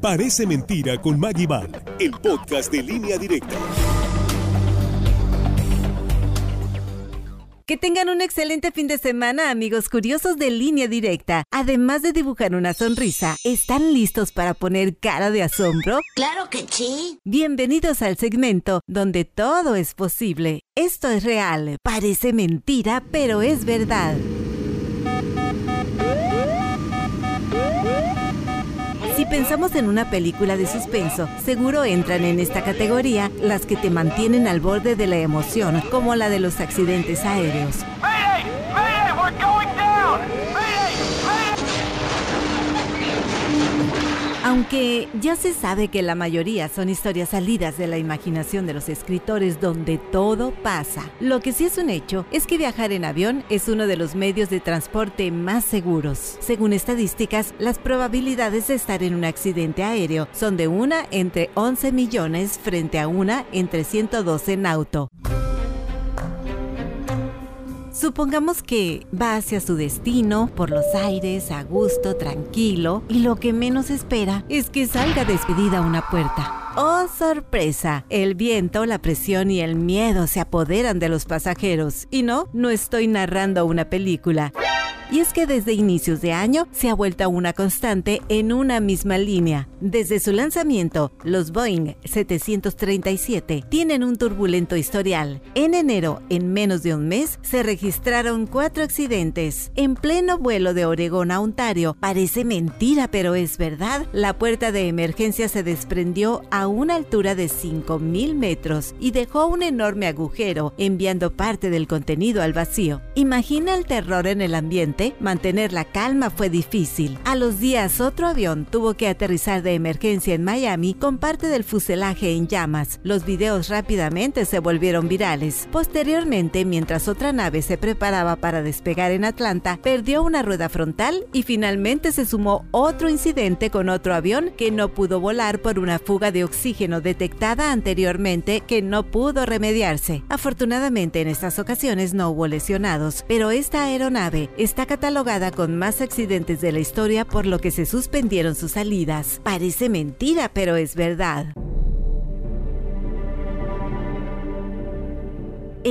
Parece mentira con Maggie Ball, el podcast de línea directa. Que tengan un excelente fin de semana, amigos curiosos de línea directa. Además de dibujar una sonrisa, ¿están listos para poner cara de asombro? Claro que sí. Bienvenidos al segmento donde todo es posible. Esto es real, parece mentira, pero es verdad. Si pensamos en una película de suspenso, seguro entran en esta categoría las que te mantienen al borde de la emoción, como la de los accidentes aéreos. Aunque ya se sabe que la mayoría son historias salidas de la imaginación de los escritores donde todo pasa, lo que sí es un hecho es que viajar en avión es uno de los medios de transporte más seguros. Según estadísticas, las probabilidades de estar en un accidente aéreo son de una entre 11 millones frente a una entre 112 en auto. Supongamos que va hacia su destino por los aires, a gusto, tranquilo, y lo que menos espera es que salga despedida una puerta. ¡Oh, sorpresa! El viento, la presión y el miedo se apoderan de los pasajeros. Y no, no estoy narrando una película. Y es que desde inicios de año se ha vuelto una constante en una misma línea. Desde su lanzamiento, los Boeing 737 tienen un turbulento historial. En enero, en menos de un mes, se registraron cuatro accidentes. En pleno vuelo de Oregón a Ontario, parece mentira, pero es verdad, la puerta de emergencia se desprendió a una altura de 5.000 metros y dejó un enorme agujero, enviando parte del contenido al vacío. Imagina el terror en el ambiente mantener la calma fue difícil. A los días otro avión tuvo que aterrizar de emergencia en Miami con parte del fuselaje en llamas. Los videos rápidamente se volvieron virales. Posteriormente, mientras otra nave se preparaba para despegar en Atlanta, perdió una rueda frontal y finalmente se sumó otro incidente con otro avión que no pudo volar por una fuga de oxígeno detectada anteriormente que no pudo remediarse. Afortunadamente en estas ocasiones no hubo lesionados, pero esta aeronave está catalogada con más accidentes de la historia por lo que se suspendieron sus salidas. Parece mentira, pero es verdad.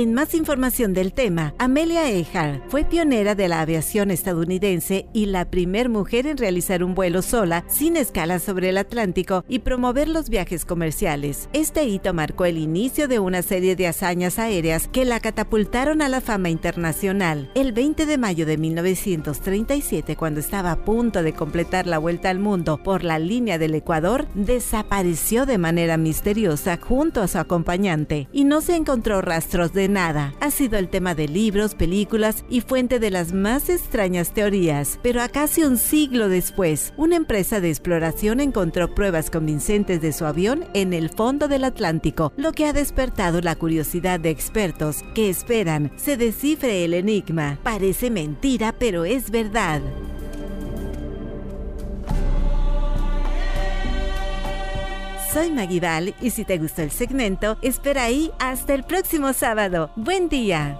En más información del tema, Amelia Earhart fue pionera de la aviación estadounidense y la primer mujer en realizar un vuelo sola sin escala sobre el Atlántico y promover los viajes comerciales. Este hito marcó el inicio de una serie de hazañas aéreas que la catapultaron a la fama internacional. El 20 de mayo de 1937, cuando estaba a punto de completar la vuelta al mundo por la línea del Ecuador, desapareció de manera misteriosa junto a su acompañante y no se encontró rastros de nada. Ha sido el tema de libros, películas y fuente de las más extrañas teorías. Pero a casi un siglo después, una empresa de exploración encontró pruebas convincentes de su avión en el fondo del Atlántico, lo que ha despertado la curiosidad de expertos que esperan se descifre el enigma. Parece mentira, pero es verdad. Soy Maguidal y si te gustó el segmento, espera ahí hasta el próximo sábado. Buen día.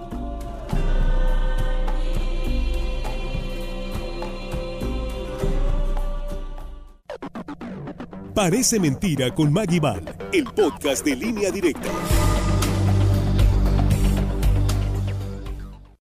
Parece mentira con Maggie Ball, el podcast de línea directa.